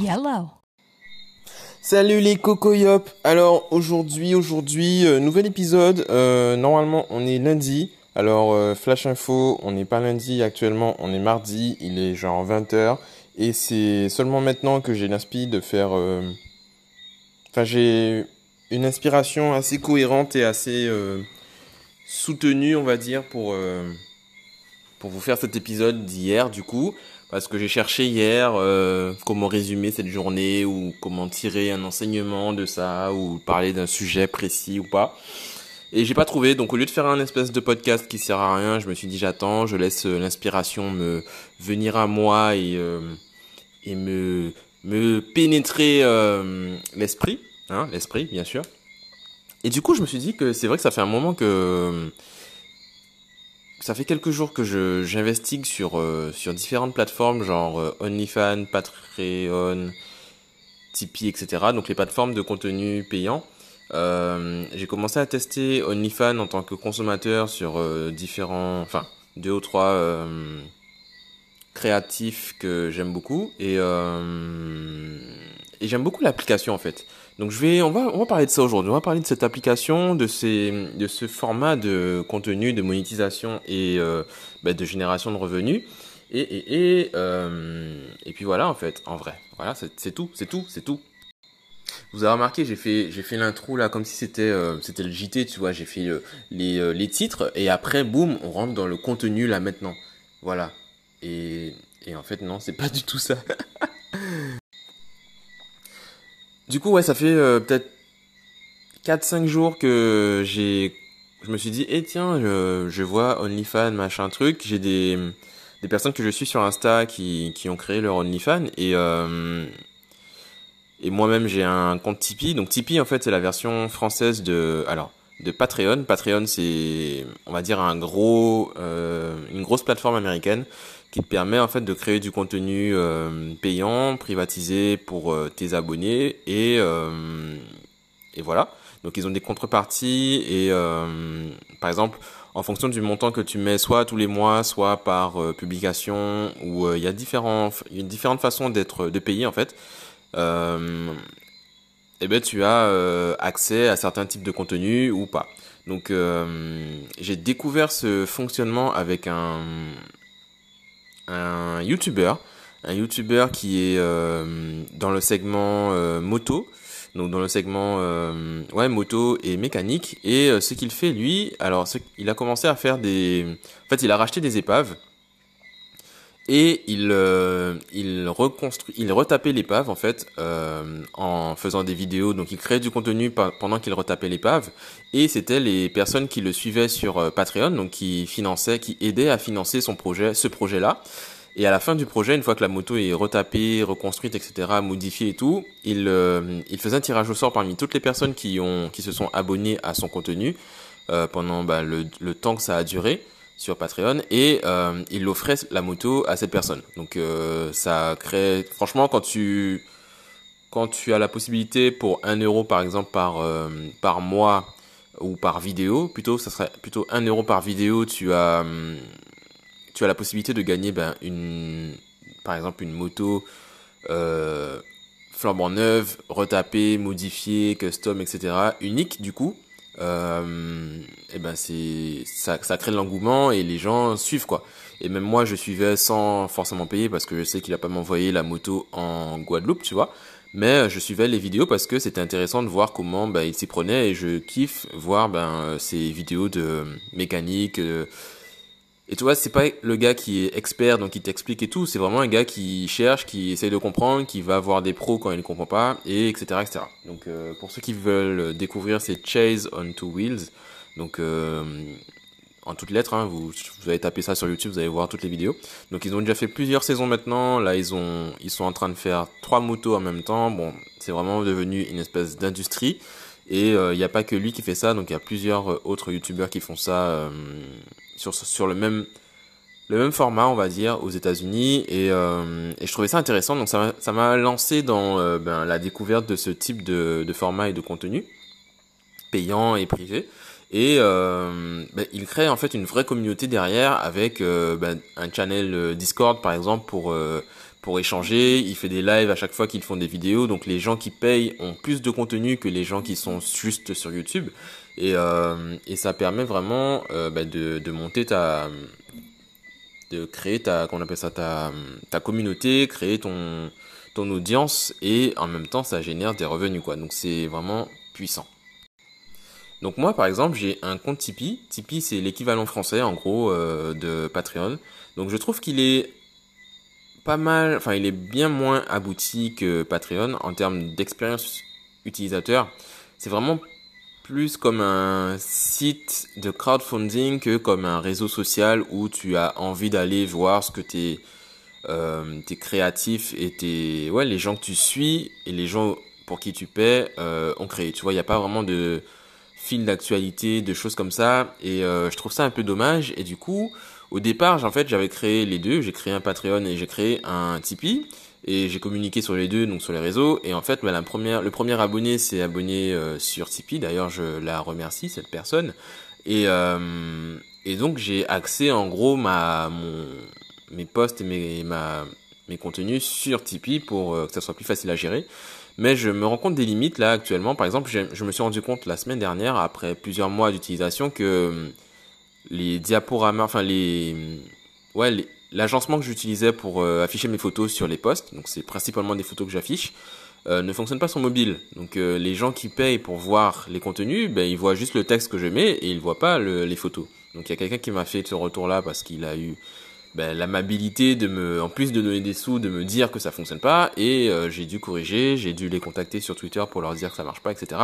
Yellow. Salut les cocoyop. Alors aujourd'hui, aujourd'hui, euh, nouvel épisode. Euh, normalement, on est lundi. Alors euh, flash info, on n'est pas lundi actuellement, on est mardi. Il est genre 20h et c'est seulement maintenant que j'ai l'inspi de faire. Enfin, j'ai une inspiration assez cohérente et assez soutenue, on va dire, pour pour vous faire cet épisode d'hier, du coup. Parce que j'ai cherché hier euh, comment résumer cette journée ou comment tirer un enseignement de ça ou parler d'un sujet précis ou pas. Et j'ai pas trouvé, donc au lieu de faire un espèce de podcast qui sert à rien, je me suis dit j'attends, je laisse euh, l'inspiration me venir à moi et euh, et me me pénétrer euh, l'esprit, hein, l'esprit bien sûr. Et du coup, je me suis dit que c'est vrai que ça fait un moment que ça fait quelques jours que je j'investigue sur euh, sur différentes plateformes genre euh, OnlyFans, Patreon, Tipeee, etc. Donc les plateformes de contenu payant. Euh, j'ai commencé à tester OnlyFans en tant que consommateur sur euh, différents, enfin deux ou trois créatifs que j'aime beaucoup et et j'aime beaucoup l'application en fait. Donc je vais, on va, on va parler de ça aujourd'hui. On va parler de cette application, de ces, de ce format de contenu, de monétisation et euh, bah, de génération de revenus. Et et et euh, et puis voilà en fait, en vrai, voilà, c'est tout, c'est tout, c'est tout. Vous avez remarqué, j'ai fait, j'ai fait l'intro là comme si c'était, euh, c'était le JT, tu vois. J'ai fait euh, les, euh, les titres et après, boum, on rentre dans le contenu là maintenant. Voilà. Et, et en fait, non, c'est pas du tout ça. du coup, ouais, ça fait euh, peut-être 4-5 jours que j'ai, je me suis dit, eh tiens, je, vois OnlyFans, machin truc. J'ai des, des personnes que je suis sur Insta qui, qui ont créé leur OnlyFans et, euh, et moi-même, j'ai un compte Tipeee. Donc Tipeee, en fait, c'est la version française de, alors, de Patreon. Patreon, c'est, on va dire, un gros, euh, une grosse plateforme américaine qui te permet en fait de créer du contenu euh, payant, privatisé pour euh, tes abonnés et euh, et voilà. Donc ils ont des contreparties et euh, par exemple en fonction du montant que tu mets soit tous les mois, soit par publication ou il y a différents y a différentes façons d'être de payer en fait eh ben tu as euh, accès à certains types de contenus ou pas. Donc euh, j'ai découvert ce fonctionnement avec un un YouTuber, un YouTuber qui est euh, dans le segment euh, moto, donc dans le segment euh, ouais moto et mécanique. Et euh, ce qu'il fait lui, alors il a commencé à faire des, en fait il a racheté des épaves et il euh, il reconstruit, il retapait l'épave en fait euh, en faisant des vidéos. Donc il créait du contenu pendant qu'il retapait l'épave et c'était les personnes qui le suivaient sur euh, Patreon, donc qui finançaient, qui aidaient à financer son projet, ce projet-là. Et à la fin du projet, une fois que la moto est retapée, reconstruite, etc., modifiée et tout, il, euh, il faisait un tirage au sort parmi toutes les personnes qui ont, qui se sont abonnées à son contenu euh, pendant bah, le, le temps que ça a duré sur Patreon et euh, il offrait la moto à cette personne. Donc euh, ça crée, franchement, quand tu quand tu as la possibilité pour 1 euro par exemple par euh, par mois ou par vidéo, plutôt ça serait plutôt 1 euro par vidéo, tu as tu as la possibilité de gagner ben, une, par exemple une moto flambant neuve, retapée, modifiée, custom, etc. Unique du coup. Euh, et ben c'est ça, ça crée de l'engouement et les gens suivent quoi. Et même moi je suivais sans forcément payer parce que je sais qu'il a pas m'envoyé la moto en Guadeloupe, tu vois. Mais je suivais les vidéos parce que c'était intéressant de voir comment ben, il s'y prenait et je kiffe voir ben, ces vidéos de mécanique, euh, et tu vois, c'est pas le gars qui est expert, donc qui t'explique et tout. C'est vraiment un gars qui cherche, qui essaye de comprendre, qui va voir des pros quand il ne comprend pas, et etc. Donc, euh, pour ceux qui veulent découvrir, c'est Chase on Two Wheels. Donc, euh, en toutes lettres, hein, vous, vous allez taper ça sur YouTube, vous allez voir toutes les vidéos. Donc, ils ont déjà fait plusieurs saisons maintenant. Là, ils ont, ils sont en train de faire trois motos en même temps. Bon, c'est vraiment devenu une espèce d'industrie. Et il n'y a pas que lui qui fait ça, donc il y a plusieurs euh, autres youtubeurs qui font ça euh, sur, sur le même le même format, on va dire, aux États-Unis, et, euh, et je trouvais ça intéressant. Donc ça m'a lancé dans euh, ben, la découverte de ce type de, de format et de contenu payant et privé. Et euh, ben, il crée en fait une vraie communauté derrière avec euh, ben, un channel euh, Discord par exemple pour pour échanger. Il fait des lives à chaque fois qu'ils font des vidéos. Donc les gens qui payent ont plus de contenu que les gens qui sont juste sur YouTube. Et, euh, et ça permet vraiment euh, bah, de, de monter ta de créer ta qu'on appelle ça ta, ta communauté créer ton ton audience et en même temps ça génère des revenus quoi. Donc c'est vraiment puissant. Donc moi par exemple j'ai un compte Tipeee. Tipeee c'est l'équivalent français en gros euh, de Patreon. Donc je trouve qu'il est pas mal enfin il est bien moins abouti que Patreon en termes d'expérience utilisateur. C'est vraiment plus comme un site de crowdfunding que comme un réseau social où tu as envie d'aller voir ce que tes, euh, tes créatifs et tes, ouais, les gens que tu suis et les gens pour qui tu paies euh, ont créé. Tu vois, il n'y a pas vraiment de fil d'actualité, de choses comme ça. Et euh, je trouve ça un peu dommage. Et du coup, au départ, fait, j'avais créé les deux. J'ai créé un Patreon et j'ai créé un Tipeee et j'ai communiqué sur les deux, donc sur les réseaux. Et en fait, bah, la première, le premier abonné s'est abonné euh, sur Tipeee. D'ailleurs, je la remercie cette personne. Et euh, donc j'ai accès en gros ma mes posts et mes contenus sur Tipeee pour euh, que ça soit plus facile à gérer. Mais je me rends compte des limites là actuellement. Par exemple, je me suis rendu compte la semaine dernière, après plusieurs mois d'utilisation, que les diaporamas, enfin les ouais les l'agencement que j'utilisais pour euh, afficher mes photos sur les posts, donc c'est principalement des photos que j'affiche, euh, ne fonctionne pas sur mobile. Donc euh, les gens qui payent pour voir les contenus, ben, ils voient juste le texte que je mets et ils voient pas le, les photos. Donc il y a quelqu'un qui m'a fait ce retour-là parce qu'il a eu ben, l'amabilité de me, en plus de donner des sous, de me dire que ça fonctionne pas et j'ai dû corriger, j'ai dû les contacter sur Twitter pour leur dire que ça marche pas, etc.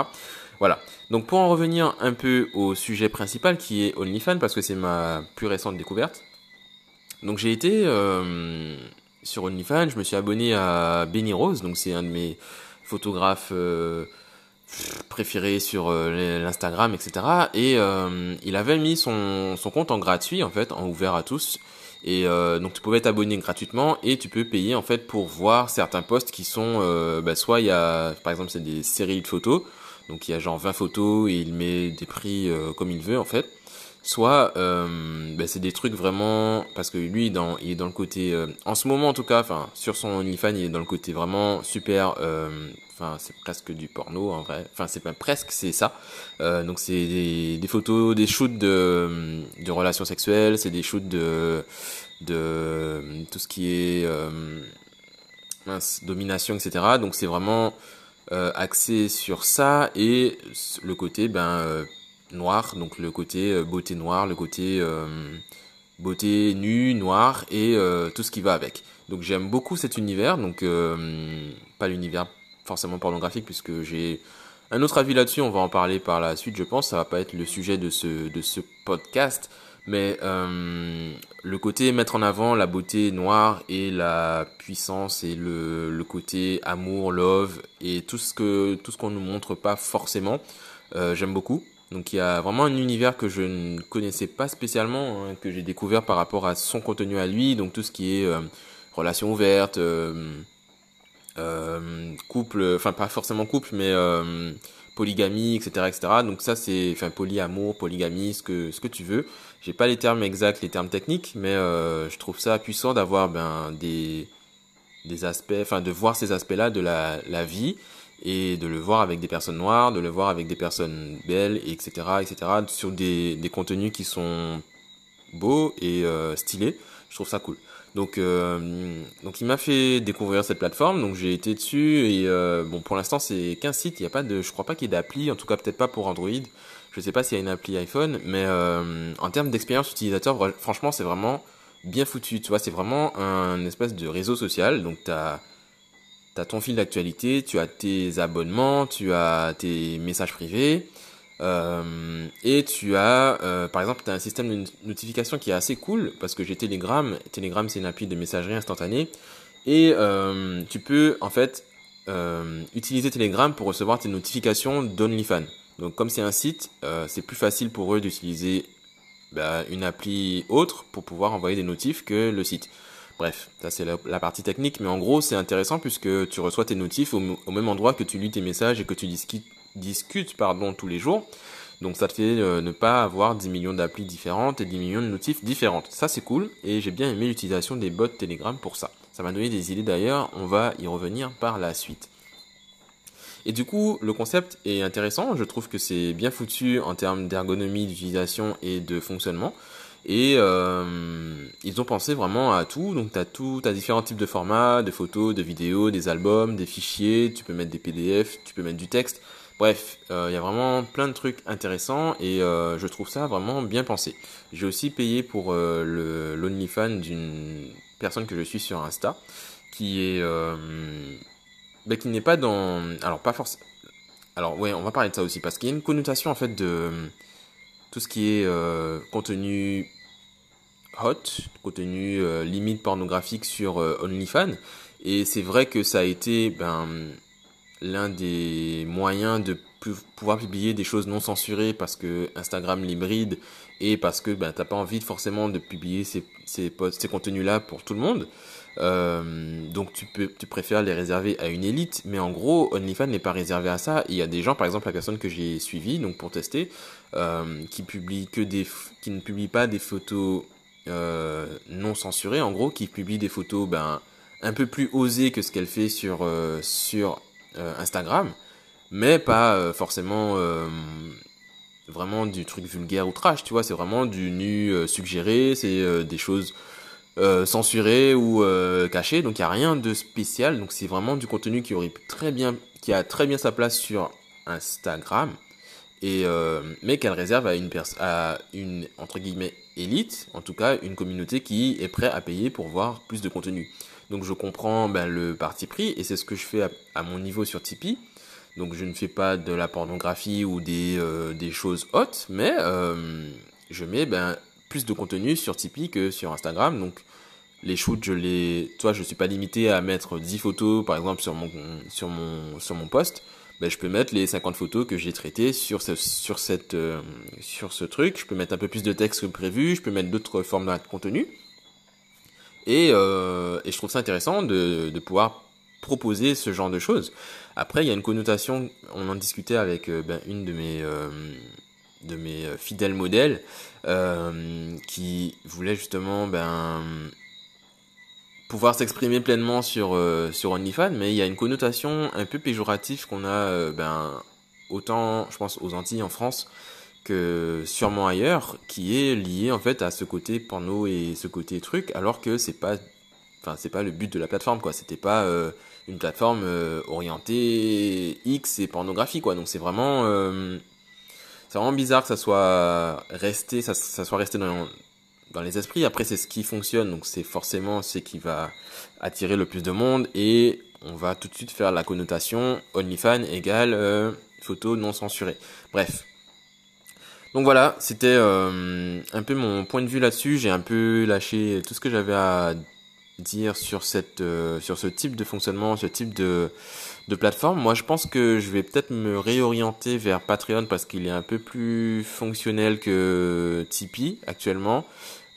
Voilà. Donc pour en revenir un peu au sujet principal qui est OnlyFans parce que c'est ma plus récente découverte. Donc j'ai été euh, sur OnlyFans, je me suis abonné à Benny Rose, donc c'est un de mes photographes euh, préférés sur euh, l'Instagram, etc. Et il avait mis son, son compte en gratuit, en fait, en ouvert à tous. Et donc tu pouvais t'abonner gratuitement et tu peux payer en fait pour voir certains posts qui sont, bah, soit il y a, par exemple c'est des séries de photos, donc il y a genre 20 photos et il met des prix comme il veut en fait soit euh, ben c'est des trucs vraiment parce que lui il est dans le côté euh, en ce moment en tout cas enfin sur son OnlyFans il est dans le côté vraiment super euh, enfin c'est presque du porno en vrai. Enfin c'est presque c'est ça. Donc c'est des, photos des shoots de relations sexuelles c'est des shoots de de tout ce qui est domination etc donc c'est vraiment axé sur ça et le côté ben noir, donc le côté euh, beauté noire, le côté euh, beauté nue, noire et euh, tout ce qui va avec. Donc j'aime beaucoup cet univers, donc pas l'univers forcément pornographique puisque j'ai un autre avis là-dessus, on va en parler par la suite je pense, ça va pas être le sujet de ce, de ce podcast, mais le côté mettre en avant la beauté noire et la puissance et le, le côté amour, love et tout ce que tout ce qu'on nous montre pas forcément, j'aime beaucoup. Donc il y a vraiment un univers que je ne connaissais pas spécialement, hein, que j'ai découvert par rapport à son contenu à lui, donc tout ce qui est euh, relations ouvertes, euh, euh, couple, enfin pas forcément couple, mais euh, polygamie, etc., etc. Donc ça c'est, enfin polyamour, polygamie, ce que ce que tu veux. J'ai pas les termes exacts, les termes techniques, mais euh, je trouve ça puissant d'avoir ben des des aspects, enfin de voir ces aspects-là de la la vie et de le voir avec des personnes noires, de le voir avec des personnes belles, etc., etc., sur des, des contenus qui sont beaux et euh, stylés. Je trouve ça cool. Donc, euh, donc il m'a fait découvrir cette plateforme, donc j'ai été dessus et euh, bon pour l'instant c'est qu'un site, il y a pas de, je crois pas qu'il y ait d'appli, en tout cas peut-être pas pour Android. Je sais pas s'il y a une appli iPhone, mais en termes d'expérience utilisateur, franchement c'est vraiment bien foutu. Tu vois, c'est vraiment un espèce de réseau social, donc t'as tu as ton fil d'actualité, tu as tes abonnements, tu as tes messages privés, euh, et tu as, euh, par exemple, tu un système de notification qui est assez cool, parce que j'ai Telegram, Telegram c'est une appli de messagerie instantanée, et euh, tu peux en fait utiliser Telegram pour recevoir tes notifications d'OnlyFans. Donc comme c'est un site, c'est plus facile pour eux d'utiliser bah, une appli autre pour pouvoir envoyer des notifs que le site. Bref, ça c'est la, partie technique, mais en gros c'est intéressant puisque tu reçois tes notifs au, même endroit que tu lis tes messages et que tu discutes, tous les jours. Donc ça te fait euh, ne pas avoir 10 millions d'applis différentes et 10 millions de notifs différentes. Ça c'est cool et j'ai bien aimé l'utilisation des bots Telegram pour ça. ça m'a donné des idées d'ailleurs, on va y revenir par la suite. Et du coup, le concept est intéressant, je trouve que c'est bien foutu en termes d'ergonomie, d'utilisation et de fonctionnement. Et euh, ils ont pensé vraiment à tout, donc tu as tout, tu as différents types de formats, de photos, de vidéos, des albums, des fichiers, tu peux mettre des PDF, tu peux mettre du texte. Bref, euh, il y a vraiment plein de trucs intéressants et euh, je trouve ça vraiment bien pensé. J'ai aussi payé pour euh, l'OnlyFans d'une personne que je suis sur Insta, qui est bah, qui n'est pas dans, alors pas forcément, alors ouais, on va parler de ça aussi parce qu'il y a une connotation en fait de tout ce qui est contenu hot, contenu euh, limite pornographique sur OnlyFans et c'est vrai que ça a été ben l'un des moyens de pouvoir publier des choses non censurées parce que Instagram l'hybride et parce que ben, t'as pas envie forcément de publier ces, ces, ces contenus-là pour tout le monde. Euh, donc tu peux, tu préfères les réserver à une élite, mais en gros, OnlyFans n'est pas réservé à ça. Il y a des gens, par exemple la personne que j'ai suivie, donc pour tester, euh, qui publie que des, qui ne publie pas des photos euh, non censurées, en gros, qui publie des photos ben un peu plus osées que ce qu'elle fait sur euh, sur euh, Instagram, mais pas forcément vraiment du truc vulgaire ou trash, tu vois, c'est vraiment du nu suggéré, c'est des choses censurées ou cachées, donc il n'y a rien de spécial, donc c'est vraiment du contenu qui aurait très bien, qui a très bien sa place sur Instagram, et mais qu'elle réserve à une à une entre guillemets élite, en tout cas une communauté qui est prête à payer pour voir plus de contenu. Donc je comprends ben, le parti pris et c'est ce que je fais à, à, mon niveau sur Tipeee. Donc je ne fais pas de la pornographie ou des, euh, des choses hautes, mais euh, je mets ben, plus de contenu sur Tipeee que sur Instagram. Donc les shoots, je les, toi, je suis pas limité à mettre 10 photos par exemple sur mon sur mon sur mon post. Ben, je peux mettre les 50 photos que j'ai traitées sur ce, sur cette euh, sur ce truc. Je peux mettre un peu plus de texte que prévu. Je peux mettre d'autres formats de contenu. Et, euh, et je trouve ça intéressant de, de pouvoir proposer ce genre de choses. Après, il y a une connotation, on en discutait avec euh, ben, une de mes, de mes fidèles modèles qui voulait justement ben, pouvoir s'exprimer pleinement sur, euh, sur OnlyFans, mais il y a une connotation un peu péjorative qu'on a euh, ben, autant, je pense, aux Antilles en France que sûrement ailleurs, qui est lié en fait à ce côté porno et ce côté truc, alors que c'est pas, enfin c'est pas le but de la plateforme quoi. C'était pas euh, une plateforme orientée X et pornographie quoi. Donc c'est vraiment, c'est vraiment bizarre que ça soit resté, ça, ça soit resté dans dans les esprits. Après c'est ce qui fonctionne, donc c'est forcément ce qui va attirer le plus de monde et on va tout de suite faire la connotation OnlyFans égale euh, photo non censurée. Bref, donc voilà, c'était euh, un peu mon point de vue là-dessus. J'ai un peu lâché tout ce que j'avais à dire sur cette, euh, sur ce type de fonctionnement, ce type de, de plateforme. Moi, je pense que je vais peut-être me réorienter vers Patreon parce qu'il est un peu plus fonctionnel que Tipeee actuellement.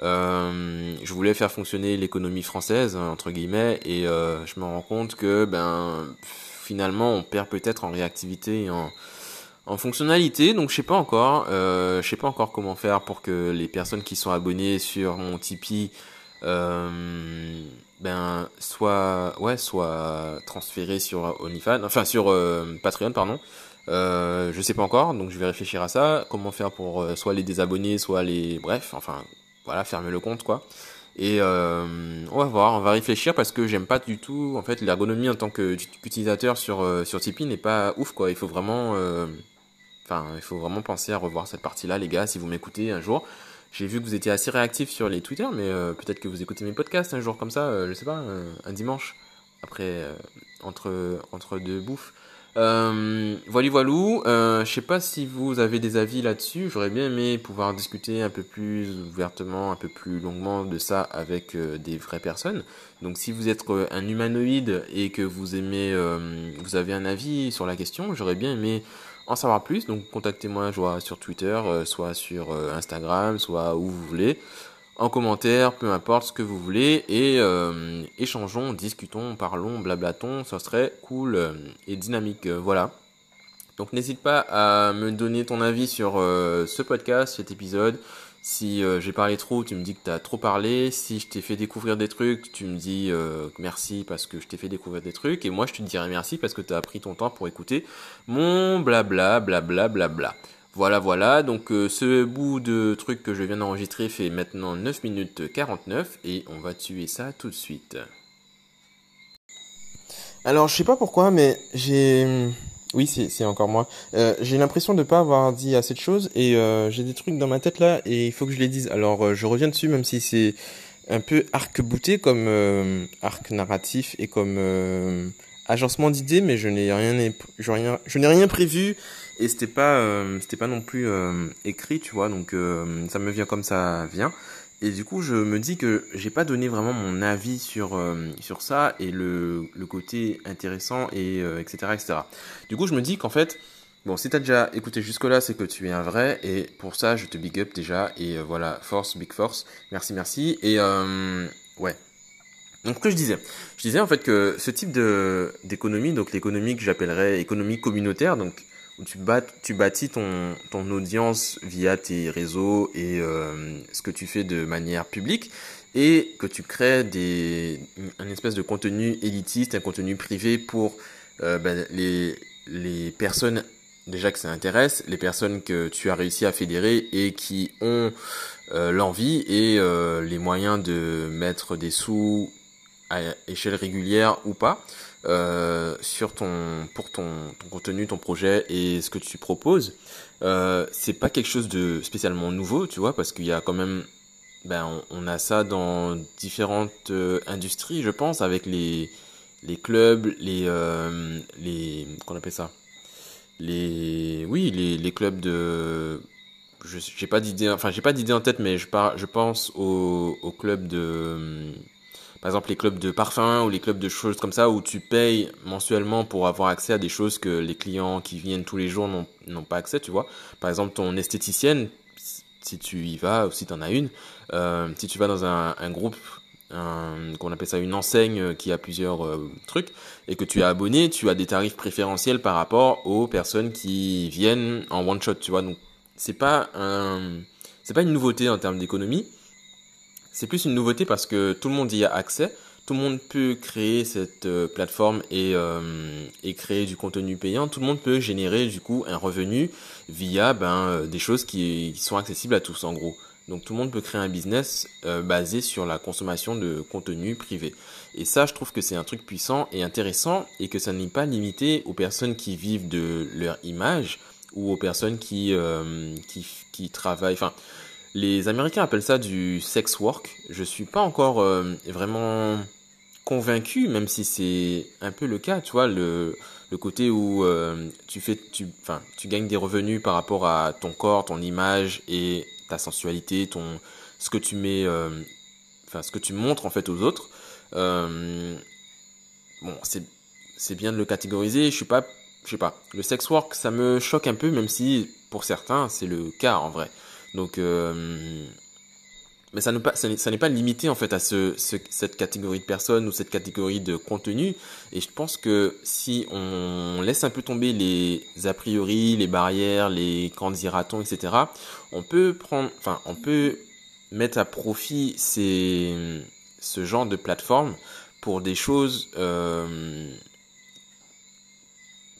Euh, je voulais faire fonctionner l'économie française entre guillemets et euh, je me rends compte que ben finalement on perd peut-être en réactivité et en en fonctionnalité, donc je sais pas encore, euh, je sais pas encore comment faire pour que les personnes qui sont abonnées sur mon Tipeee, euh, ben soit ouais soit transférées sur OnlyFans, enfin sur euh, Patreon pardon. Euh, je sais pas encore, donc je vais réfléchir à ça. Comment faire pour euh, soit les désabonner, soit les bref, enfin voilà, fermer le compte quoi. Et euh, on va voir, on va réfléchir parce que j'aime pas du tout en fait l'ergonomie en tant qu'utilisateur sur sur Tipeee n'est pas ouf quoi. Il faut vraiment Enfin, il faut vraiment penser à revoir cette partie-là, les gars, si vous m'écoutez un jour. J'ai vu que vous étiez assez réactifs sur les Twitter, mais euh, peut-être que vous écoutez mes podcasts un jour comme ça, euh, je sais pas, euh, un dimanche, après, entre, entre deux bouffes. Euh, voilà, voilou. Euh, je sais pas si vous avez des avis là-dessus. J'aurais bien aimé pouvoir discuter un peu plus ouvertement, un peu plus longuement de ça avec euh, des vraies personnes. Donc, si vous êtes un humanoïde et que vous aimez, vous avez un avis sur la question, j'aurais bien aimé en savoir plus. Donc, contactez-moi, soit sur Twitter, soit sur Instagram, soit où vous voulez en commentaire, peu importe ce que vous voulez, et euh, échangeons, discutons, parlons, blablatons, ça serait cool euh, et dynamique, euh, voilà. Donc n'hésite pas à me donner ton avis sur euh, ce podcast, cet épisode, Si euh, j'ai parlé trop, tu me dis que tu as trop parlé. Si je t'ai fait découvrir des trucs, tu me dis euh, merci parce que je t'ai fait découvrir des trucs. Et moi, je te dirai merci parce que tu as pris ton temps pour écouter mon blabla, blabla, blabla. Voilà, voilà. Donc, euh, ce bout de truc que je viens d'enregistrer fait maintenant 9 minutes 49 et on va tuer ça tout de suite. Alors, je sais pas pourquoi, mais j'ai oui, c'est encore moi. Euh, j'ai l'impression de pas avoir dit assez de choses et euh, j'ai des trucs dans ma tête là et il faut que je les dise. Alors euh, je reviens dessus même si c'est un peu arc-bouté comme euh, arc narratif et comme euh, agencement d'idées, mais je n'ai rien, je rien, je n'ai rien prévu et c'était pas, c'était pas non plus écrit, tu vois. Donc ça me vient comme ça vient. Et du coup, je me dis que j'ai pas donné vraiment mon avis sur euh, sur ça et le, le côté intéressant et euh, etc etc. Du coup, je me dis qu'en fait, bon, si t'as déjà écouté jusque là, c'est que tu es un vrai et pour ça, je te big up déjà et euh, voilà, force, big force, merci merci et ouais. Donc que je disais, je disais en fait que ce type de d'économie, donc l'économie que j'appellerais économie communautaire, donc où tu, bâtis ton, audience via tes réseaux et euh, ce que tu fais de manière publique et que tu crées des, un espèce de contenu élitiste, un contenu privé pour euh, ben, les, les personnes déjà que ça intéresse, les personnes que tu as réussi à fédérer et qui ont euh, l'envie et les moyens de mettre des sous à échelle régulière ou pas euh, sur ton pour ton, ton, contenu, ton projet et ce que tu proposes. Euh, c'est pas quelque chose de spécialement nouveau, tu vois, parce qu'il y a quand même ben on, a ça dans différentes euh, industries, je pense, avec les les clubs, les euh, les qu'on appelle ça, les oui les les clubs de je j'ai pas d'idée enfin j'ai pas d'idée en tête mais je par, je pense au au club de par exemple les clubs de parfum ou les clubs de choses comme ça où tu payes mensuellement pour avoir accès à des choses que les clients qui viennent tous les jours n'ont pas accès, tu vois. Par exemple ton esthéticienne, si tu y vas ou si tu en as une, euh, si tu vas dans un, groupe qu'on appelle ça une enseigne qui a plusieurs euh, trucs et que tu es abonné, tu as des tarifs préférentiels par rapport aux personnes qui viennent en one shot, tu vois. Donc c'est pas c'est pas une nouveauté en termes d'économie, c'est plus une nouveauté parce que tout le monde y a accès. Tout le monde peut créer cette euh, plateforme et, euh, et créer du contenu payant. Tout le monde peut générer du coup un revenu via ben, euh, des choses qui, sont accessibles à tous en gros. Donc tout le monde peut créer un business euh, basé sur la consommation de contenu privé. Et ça, je trouve que c'est un truc puissant et intéressant et que ça n'est pas limité aux personnes qui vivent de leur image ou aux personnes qui, euh, qui, qui travaillent. Enfin, les Américains appellent ça du sex work. Je suis pas encore euh, vraiment convaincu, même si c'est un peu le cas, tu vois, le, le côté où euh, tu fais, tu, enfin, tu gagnes des revenus par rapport à ton corps, ton image et ta sensualité, ton, ce que tu mets, euh, enfin, ce que tu montres en fait aux autres. Bon, c'est, bien de le catégoriser. Je suis pas, pas, le sex work, ça me choque un peu, même si pour certains c'est le cas en vrai. Donc, euh, mais ça n'est pas, ça n'est pas limité en fait à ce, ce, cette catégorie de personnes ou cette catégorie de contenu. Et je pense que si on laisse un peu tomber les a priori, les barrières, les candidatons, etc., on peut prendre, enfin, on peut mettre à profit ces, ce genre de plateforme pour des choses euh,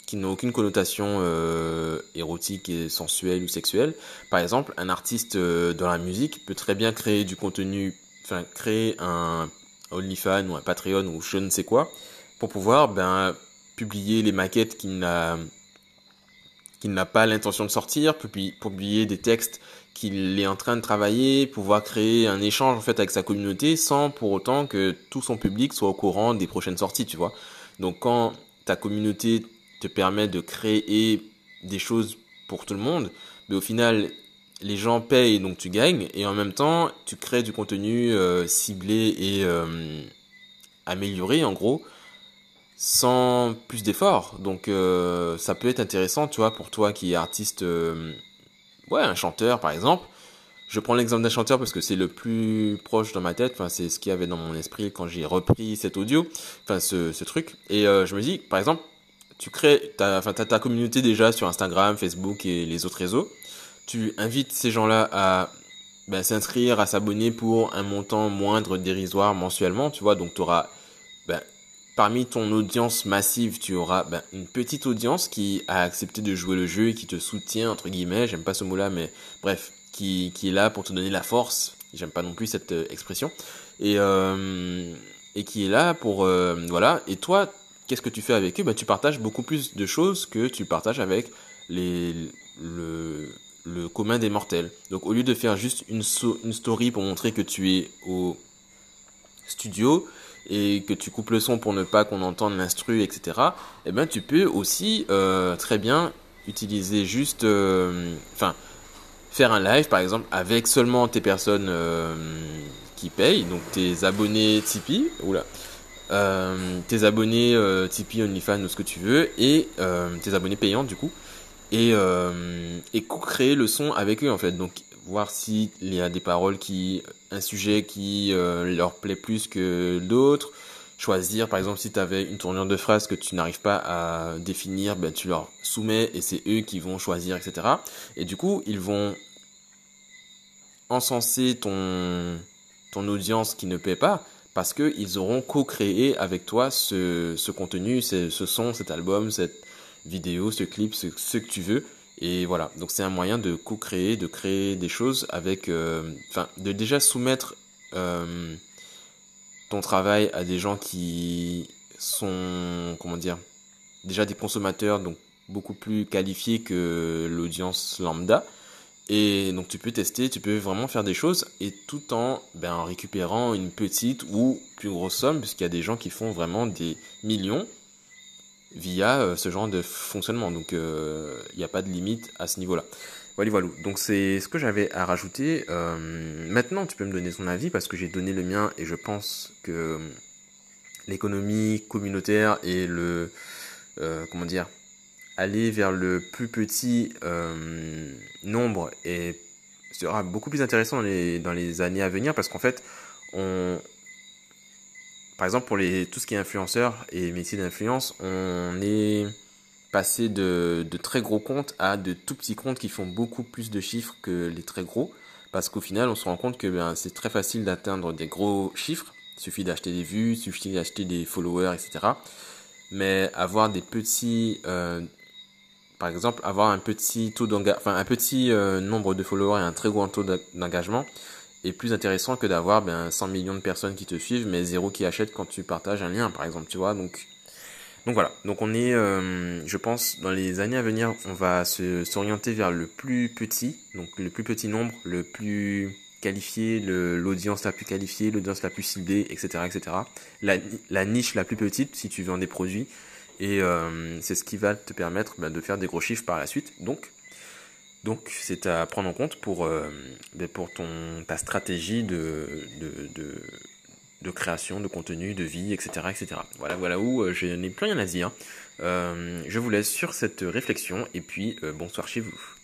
qui n'ont aucune connotation euh, érotique et sensuelle ou sexuelle. Par exemple, un artiste euh, dans la musique peut très bien créer du contenu, enfin créer un OnlyFans ou un Patreon ou je ne sais quoi, pour pouvoir ben, publier les maquettes qu'il n'a qu'il n'a pas l'intention de sortir, publier des textes qu'il est en train de travailler, pouvoir créer un échange en fait avec sa communauté sans pour autant que tout son public soit au courant des prochaines sorties, tu vois. Donc quand ta communauté te permet de créer des choses pour tout le monde, mais au final, les gens payent, donc tu gagnes, et en même temps, tu crées du contenu euh, ciblé et euh, amélioré, en gros, sans plus d'efforts. Donc, euh, ça peut être intéressant, tu vois, pour toi qui est artiste, ouais, un chanteur, par exemple. Je prends l'exemple d'un chanteur parce que c'est le plus proche dans ma tête. Enfin, c'est ce qu'il y avait dans mon esprit quand j'ai repris cet audio, enfin ce, ce truc. Et je me dis, par exemple, tu crées, ta, ta communauté déjà sur Instagram, Facebook et les autres réseaux. Tu invites ces gens-là à ben, s'inscrire à s'abonner pour un montant moindre dérisoire mensuellement, tu vois. Donc tu auras ben, parmi ton audience massive, tu auras ben, une petite audience qui a accepté de jouer le jeu et qui te soutient, entre guillemets, j'aime pas ce mot-là, mais bref, qui, qui est là pour te donner la force, j'aime pas non plus cette euh, expression, et, euh, et qui est là pour... Euh, voilà, et toi, qu'est-ce que tu fais avec eux? Ben, Tu partages beaucoup plus de choses que tu partages avec les, le, le commun des mortels. Donc au lieu de faire juste une, une story pour montrer que tu es au studio, et que tu coupes le son pour ne pas qu'on entende l'instru, etc. Eh ben tu peux aussi euh, très bien utiliser juste, euh, enfin, faire un live par exemple avec seulement tes personnes euh, qui payent, donc tes abonnés Tipeee, oula, tes abonnés Tipeee, OnlyFans ou ce que tu veux, et tes abonnés payants du coup, et, et créer le son avec eux en fait. Donc voir s'il y a des paroles qui, un sujet qui euh, leur plaît plus que d'autres. Choisir, par exemple, si tu avais une tournure de phrase que tu n'arrives pas à définir, ben, tu leur soumets et c'est eux qui vont choisir, etc. Et du coup, ils vont encenser ton, ton audience qui ne paie pas parce qu'ils auront co-créé avec toi ce, contenu, ce, son, cet album, cette vidéo, ce clip, ce, ce que tu veux. Et voilà, donc c'est un moyen de co-créer, de créer des choses avec, euh, enfin, de déjà soumettre euh, ton travail à des gens qui sont, comment dire, déjà des consommateurs, donc beaucoup plus qualifiés que l'audience lambda. Et donc tu peux tester, tu peux vraiment faire des choses et tout en ben, récupérant une petite ou plus grosse somme, puisqu'il y a des gens qui font vraiment des millions via euh, ce genre de fonctionnement. Donc il euh, n'y a pas de limite à ce niveau-là. Voilà, voilà. Donc c'est ce que j'avais à rajouter. Euh, maintenant, tu peux me donner ton avis parce que j'ai donné le mien et je pense que l'économie communautaire et le comment dire aller vers le plus petit nombre et sera beaucoup plus intéressant dans les, dans les années à venir parce qu'en fait on, par exemple, pour les, tout ce qui est influenceur et métier d'influence, on est passé de, de, très gros comptes à de tout petits comptes qui font beaucoup plus de chiffres que les très gros. Parce qu'au final, on se rend compte que ben, c'est très facile d'atteindre des gros chiffres. Il suffit d'acheter des vues, il suffit d'acheter des followers, etc. Mais avoir des petits, euh, par exemple, avoir un petit taux enfin un petit euh, nombre de followers et un très gros taux d'engagement, est plus intéressant que d'avoir ben, 100 millions de personnes qui te suivent, mais zéro qui achète quand tu partages un lien, par exemple, tu vois. Donc, donc voilà. Donc on est, euh, je pense, dans les années à venir, on va se s'orienter vers le plus petit, donc le plus petit nombre, le plus qualifié, l'audience la plus qualifiée, l'audience la plus ciblée, etc., etc. La niche la plus petite, si tu vends des produits. Et euh, c'est ce qui va te permettre ben, de faire des gros chiffres par la suite. Donc, donc c'est à prendre en compte pour, euh, ben, pour ton, ta stratégie de, de, de, création, de contenu, de vie, etc. etc. Voilà, voilà où euh, je n'ai plus rien à dire. Je vous laisse sur cette réflexion et puis bonsoir chez vous.